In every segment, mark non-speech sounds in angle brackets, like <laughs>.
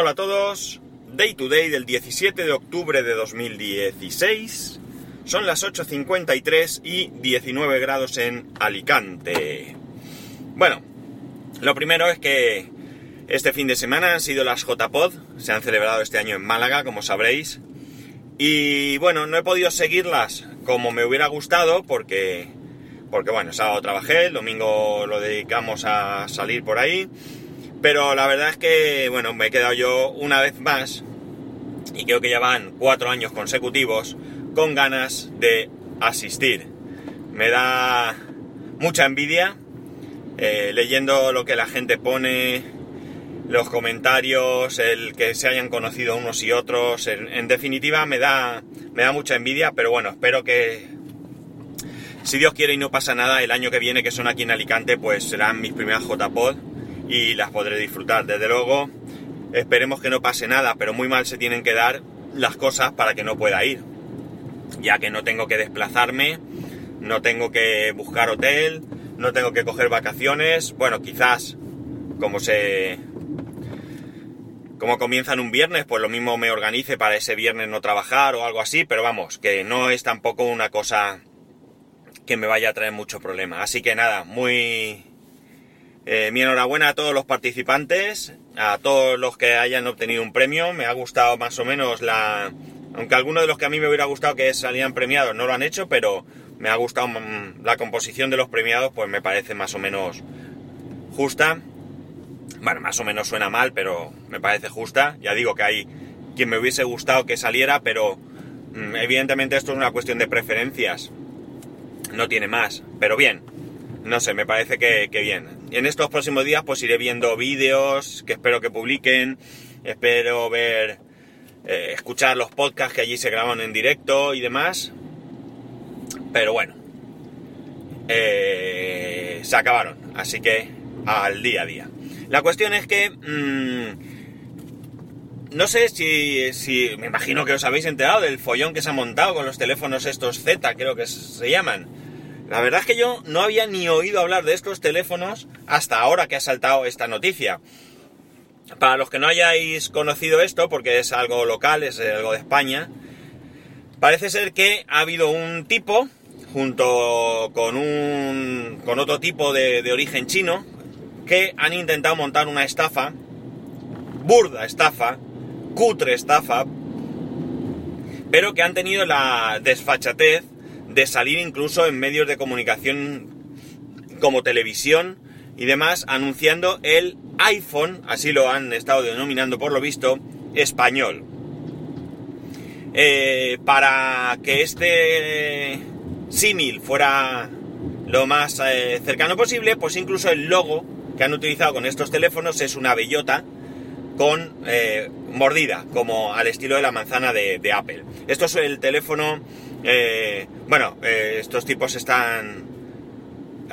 Hola a todos, Day to Day del 17 de octubre de 2016. Son las 8.53 y 19 grados en Alicante. Bueno, lo primero es que este fin de semana han sido las JPod, se han celebrado este año en Málaga, como sabréis. Y bueno, no he podido seguirlas como me hubiera gustado porque, porque bueno, sábado trabajé, el domingo lo dedicamos a salir por ahí. Pero la verdad es que, bueno, me he quedado yo una vez más, y creo que ya van cuatro años consecutivos, con ganas de asistir. Me da mucha envidia eh, leyendo lo que la gente pone, los comentarios, el que se hayan conocido unos y otros. En, definitiva, me da, me da mucha envidia, pero bueno, espero que, si Dios quiere y no pasa nada, el año que viene, que son aquí en Alicante, pues serán mis primeras JPod y las podré disfrutar. Desde luego, esperemos que no pase nada, pero muy mal se tienen que dar las cosas para que no pueda ir. Ya que no tengo que desplazarme, no tengo que buscar hotel, no tengo que coger vacaciones. Bueno, quizás como se como comienzan un viernes, pues lo mismo me organice para ese viernes no trabajar o algo así, pero vamos, que no es tampoco una cosa que me vaya a traer mucho problema. Así que nada, muy eh, mi enhorabuena a todos los participantes, a todos los que hayan obtenido un premio. Me ha gustado más o menos la... Aunque algunos de los que a mí me hubiera gustado que salían premiados no lo han hecho, pero me ha gustado mm, la composición de los premiados, pues me parece más o menos justa. Bueno, más o menos suena mal, pero me parece justa. Ya digo que hay quien me hubiese gustado que saliera, pero mm, evidentemente esto es una cuestión de preferencias. No tiene más. Pero bien, no sé, me parece que, bien. En estos próximos días pues iré viendo vídeos que espero que publiquen, espero ver, eh, escuchar los podcasts que allí se graban en directo y demás. Pero bueno, eh, se acabaron, así que al día a día. La cuestión es que... Mm, no sé si, si, me imagino que os habéis enterado del follón que se ha montado con los teléfonos estos Z, creo que se llaman. La verdad es que yo no había ni oído hablar de estos teléfonos hasta ahora que ha saltado esta noticia. Para los que no hayáis conocido esto, porque es algo local, es algo de España, parece ser que ha habido un tipo, junto con, un, con otro tipo de, de origen chino, que han intentado montar una estafa, burda estafa, cutre estafa, pero que han tenido la desfachatez de salir incluso en medios de comunicación como televisión y demás anunciando el iPhone, así lo han estado denominando por lo visto, español. Eh, para que este símil fuera lo más eh, cercano posible, pues incluso el logo que han utilizado con estos teléfonos es una bellota con eh, mordida, como al estilo de la manzana de, de Apple. Esto es el teléfono eh, bueno, eh, estos tipos están...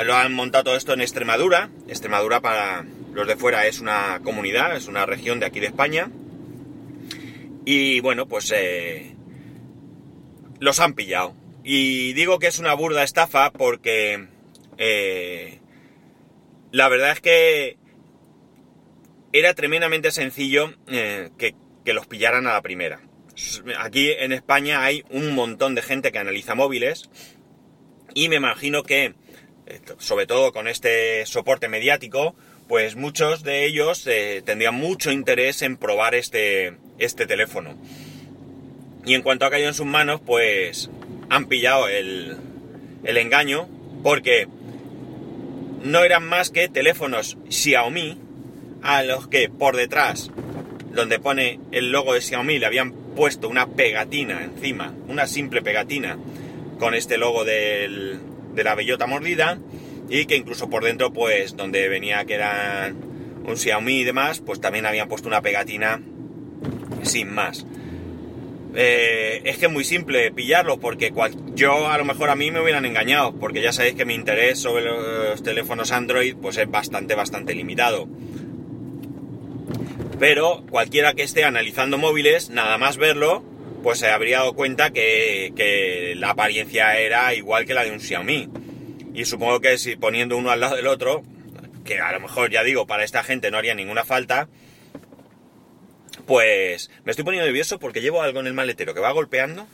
Lo han montado todo esto en Extremadura. Extremadura para los de fuera es una comunidad, es una región de aquí de España. Y bueno, pues eh, los han pillado. Y digo que es una burda estafa porque la verdad es que era tremendamente sencillo que, que los pillaran a la primera aquí en España hay un montón de gente que analiza móviles y me imagino que, sobre todo con este soporte mediático, pues muchos de ellos eh, tendrían mucho interés en probar este, este teléfono. Y en cuanto ha caído en sus manos, pues han pillado el, el engaño porque no eran más que teléfonos Xiaomi a los que por detrás, donde pone el logo de Xiaomi, le habían puesto una pegatina encima, una simple pegatina con este logo de la bellota mordida y que incluso por dentro, pues donde venía que eran un Xiaomi y demás, pues también habían puesto una pegatina sin más. Eh, es que es muy simple pillarlo porque yo a lo mejor a mí me hubieran engañado porque ya sabéis que mi interés sobre los teléfonos Android pues es bastante bastante limitado pero cualquiera que esté analizando móviles, nada más verlo, pues se habría dado cuenta que, la apariencia era igual que la de un Xiaomi. Y supongo que si poniendo uno al lado del otro, que a lo mejor ya digo, para esta gente no haría ninguna falta, Pues me estoy poniendo nervioso porque llevo algo en el maletero que va golpeando.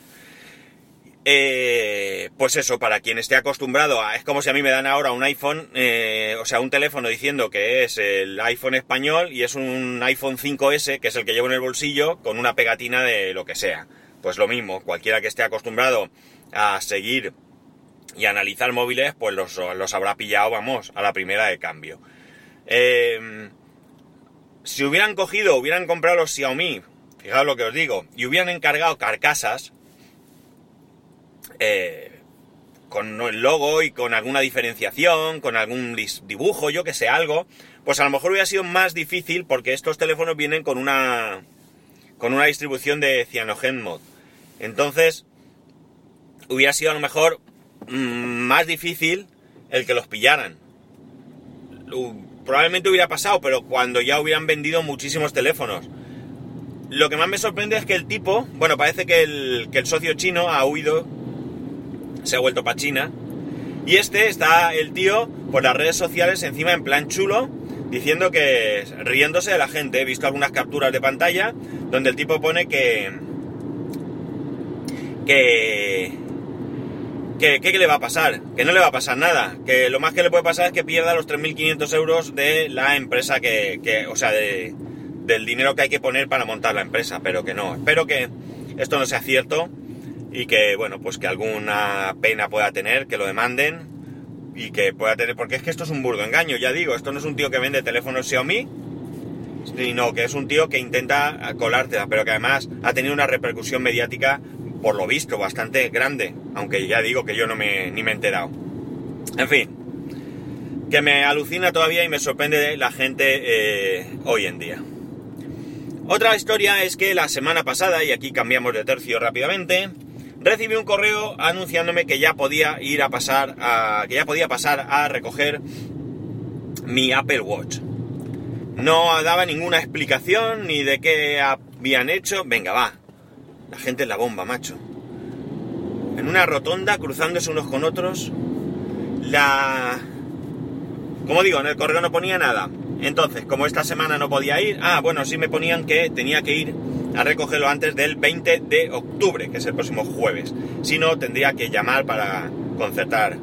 Eh, pues eso, para quien esté acostumbrado. Es como si a mí me dan ahora un iPhone, eh, o sea, un teléfono diciendo que es el iPhone español y es un iPhone 5S, que es el que llevo en el bolsillo, con una pegatina de lo que sea. Pues lo mismo, cualquiera que esté acostumbrado a seguir y analizar móviles, pues los, los habrá pillado, vamos, a la primera de cambio. Eh, si hubieran cogido, hubieran comprado los Xiaomi, fijaos lo que os digo, y hubieran encargado carcasas, eh, con el logo y con alguna diferenciación, con algún dibujo, yo que sé, algo, pues a lo mejor hubiera sido más difícil porque estos teléfonos vienen con una con una distribución de CyanogenMod. Entonces, hubiera sido a lo mejor mm, más difícil el que los pillaran. Probablemente hubiera pasado, pero cuando ya hubieran vendido muchísimos teléfonos. Lo que más me sorprende es que el tipo, bueno, parece que el, que el socio chino ha huido se ha vuelto para China. Y este está el tío por las redes sociales encima en plan chulo, diciendo que riéndose de la gente. He visto algunas capturas de pantalla donde el tipo pone que que que le va a pasar, que no le va a pasar nada, que lo más que le puede pasar es que pierda los 3.500 euros de la empresa que, que o sea, de, del dinero que hay que poner para montar la empresa, pero que no. Espero que esto no sea cierto y que, bueno, pues que alguna pena pueda tener, que lo demanden y que pueda tener, porque es que esto es un burdo engaño, ya digo, esto no es un tío que vende teléfonos Xiaomi, sino que es un tío que intenta colártela, pero que además ha tenido una repercusión mediática, por lo visto, bastante grande, aunque ya digo que yo no me, ni me he enterado. En fin, que me alucina todavía y me sorprende la gente eh, hoy en día. Otra historia es que la semana pasada, y aquí cambiamos de tercio rápidamente, recibí un correo anunciándome que ya podía ir a pasar a, que ya podía pasar a recoger mi Apple Watch. No daba ninguna explicación ni de qué habían hecho. Venga, va. La gente es la bomba, macho. En una rotonda, cruzándose unos con otros, la... Como digo, en el correo no ponía nada. Entonces, como esta semana no podía ir, ah, bueno, sí me ponían que tenía que ir a recogerlo antes del 20 de octubre, que es el próximo jueves. Si no, tendría que llamar para concertar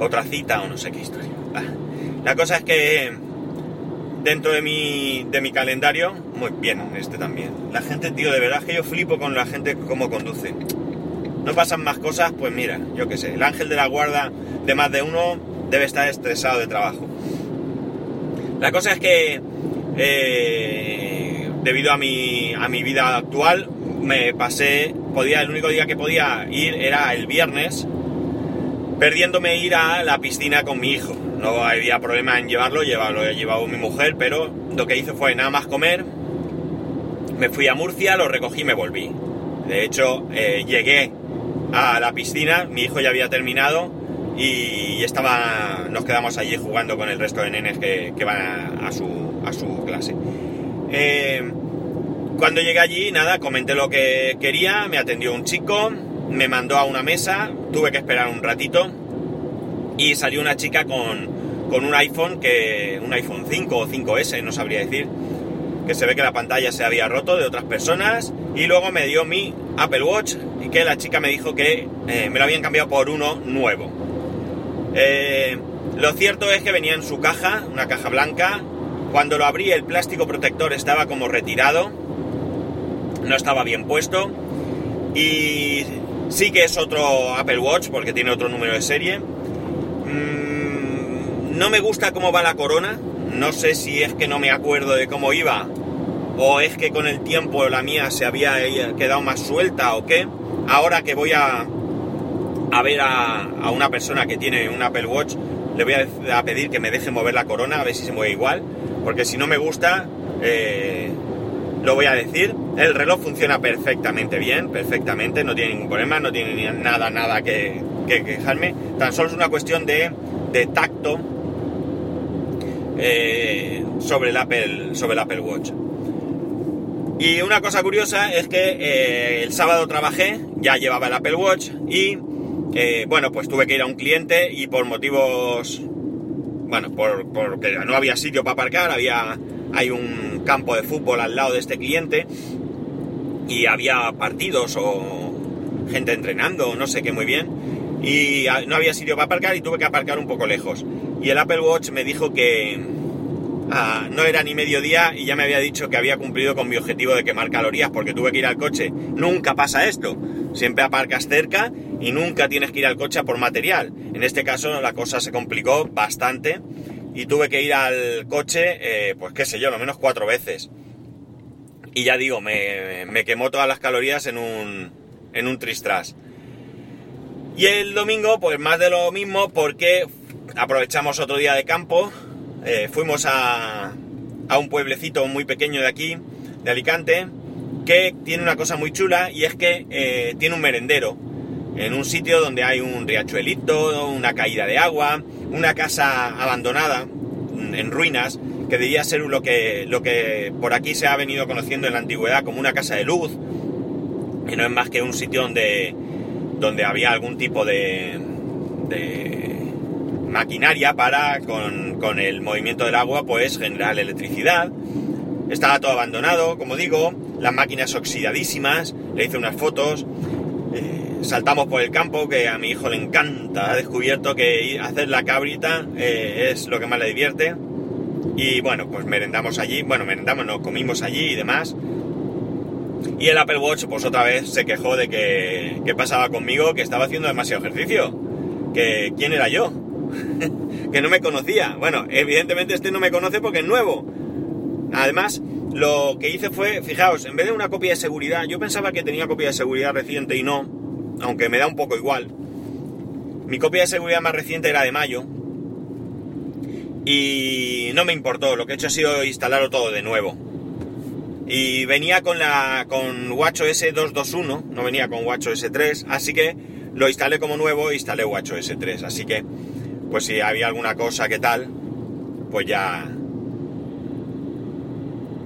otra cita o no sé qué historia. La cosa es que dentro de mi, de mi calendario, muy bien, este también. La gente, tío, de verdad que yo flipo con la gente cómo conduce. No pasan más cosas, pues mira, yo qué sé, el ángel de la guarda de más de uno debe estar estresado de trabajo. La cosa es que eh, debido a mi, a mi vida actual, me pasé, podía, el único día que podía ir era el viernes, perdiéndome ir a la piscina con mi hijo. No había problema en llevarlo, llevarlo he llevado mi mujer, pero lo que hice fue nada más comer, me fui a Murcia, lo recogí y me volví. De hecho, eh, llegué a la piscina, mi hijo ya había terminado y estaba, nos quedamos allí jugando con el resto de nenes que, van a, su, a su clase. Eh, cuando llegué allí, nada, comenté lo que quería, me atendió un chico, me mandó a una mesa, tuve que esperar un ratito y salió una chica con, un iPhone, que, un iPhone 5 o 5S, no sabría decir, que se ve que la pantalla se había roto de otras personas y luego me dio mi Apple Watch y que la chica me dijo que eh, me lo habían cambiado por uno nuevo. Eh, lo cierto es que venía en su caja, una caja blanca, cuando lo abrí el plástico protector estaba como retirado, no estaba bien puesto y sí que es otro Apple Watch porque tiene otro número de serie. Mm, no me gusta cómo va la corona, no sé si es que no me acuerdo de cómo iba o es que con el tiempo la mía se había quedado más suelta o qué. Ahora que voy a, a ver a, una persona que tiene un Apple Watch, le voy a, pedir que me deje mover la corona, a ver si se mueve igual, porque si no me gusta, eh, lo voy a decir. El reloj funciona perfectamente bien, perfectamente, no tiene ningún problema, no tiene nada, nada que, quejarme. Tan solo es una cuestión de, tacto eh, sobre, el Apple, sobre el Apple Watch. Y una cosa curiosa es que eh, el sábado trabajé, ya llevaba el Apple Watch y bueno, pues tuve que ir a un cliente y por motivos, bueno, por, porque no había sitio para aparcar, había, hay un campo de fútbol al lado de este cliente y había partidos o gente entrenando, no sé qué muy bien, y no había sitio para aparcar y tuve que aparcar un poco lejos. Y el Apple Watch me dijo que ah, no era ni mediodía y ya me había dicho que había cumplido con mi objetivo de quemar calorías porque tuve que ir al coche. Nunca pasa esto. Siempre aparcas cerca y nunca tienes que ir al coche a por material. En este caso la cosa se complicó bastante y tuve que ir al coche, eh, pues qué sé yo, lo menos cuatro veces. Y ya digo, me, me quemó todas las calorías en un, en un tristras. Y el domingo, pues más de lo mismo, porque aprovechamos otro día de campo, eh, fuimos a, a un pueblecito muy pequeño de aquí, de Alicante, que tiene una cosa muy chula y es que eh, tiene un merendero en un sitio donde hay un riachuelito, una caída de agua, una casa abandonada, en ruinas, que debía ser lo que, lo que por aquí se ha venido conociendo en la antigüedad como una casa de luz, y no es más que un sitio donde, donde había algún tipo de, de maquinaria para, con, con el movimiento del agua, pues generar electricidad. Estaba todo abandonado, como digo, las máquinas oxidadísimas, le hice unas fotos, eh, saltamos por el campo, que a mi hijo le encanta, ha descubierto que hacer la cabrita eh, es lo que más le divierte. Y bueno, pues merendamos allí, bueno, merendamos, no, comimos allí y demás. Y el Apple Watch, pues otra vez se quejó de que, ¿qué pasaba conmigo? Que estaba haciendo demasiado ejercicio. Que quién era yo. <laughs> que no me conocía. Bueno, evidentemente este no me conoce porque es nuevo. Además, lo que hice fue, fijaos, en vez de una copia de seguridad, yo pensaba que tenía copia de seguridad reciente y no, aunque me da un poco igual. Mi copia de seguridad más reciente era de mayo. Y no me importó, lo que he hecho ha sido instalarlo todo de nuevo. Y venía con la con WatchOS 221, no venía con WatchOS 3, así que lo instalé como nuevo e instalé WatchOS 3. Así que, pues si había alguna cosa que tal, pues ya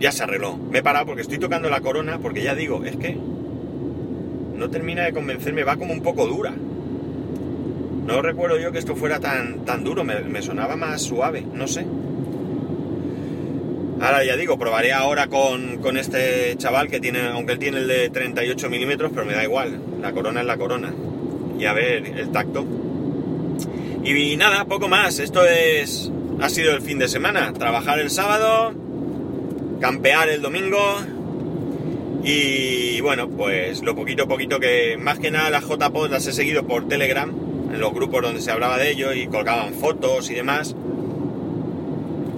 ya se arregló. Me he parado porque estoy tocando la corona, porque ya digo, es que no termina de convencerme, va como un poco dura. No recuerdo yo que esto fuera tan, tan duro, me, sonaba más suave, no sé. Ahora ya digo, probaré ahora con, con, este chaval que tiene, aunque él tiene el de 38 milímetros, pero me da igual, la corona es la corona. Y a ver el tacto. Y nada, poco más, esto es, ha sido el fin de semana, trabajar el sábado, campear el domingo y bueno, pues lo poquito a poquito que más que nada las JPOD las he seguido por Telegram, en los grupos donde se hablaba de ello y colgaban fotos y demás.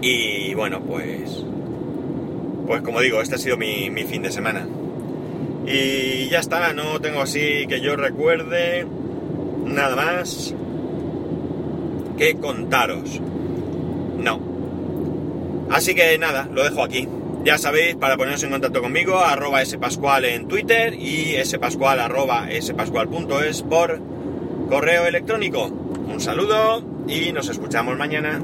Y bueno, pues pues como digo, este ha sido mi, mi fin de semana. Y ya está, no tengo así que yo recuerde nada más que contaros. No. Así que nada, lo dejo aquí. Ya sabéis, para poneros en contacto conmigo, arroba spascual en Twitter y spascual arroba spascual.es por correo electrónico. Un saludo y nos escuchamos mañana.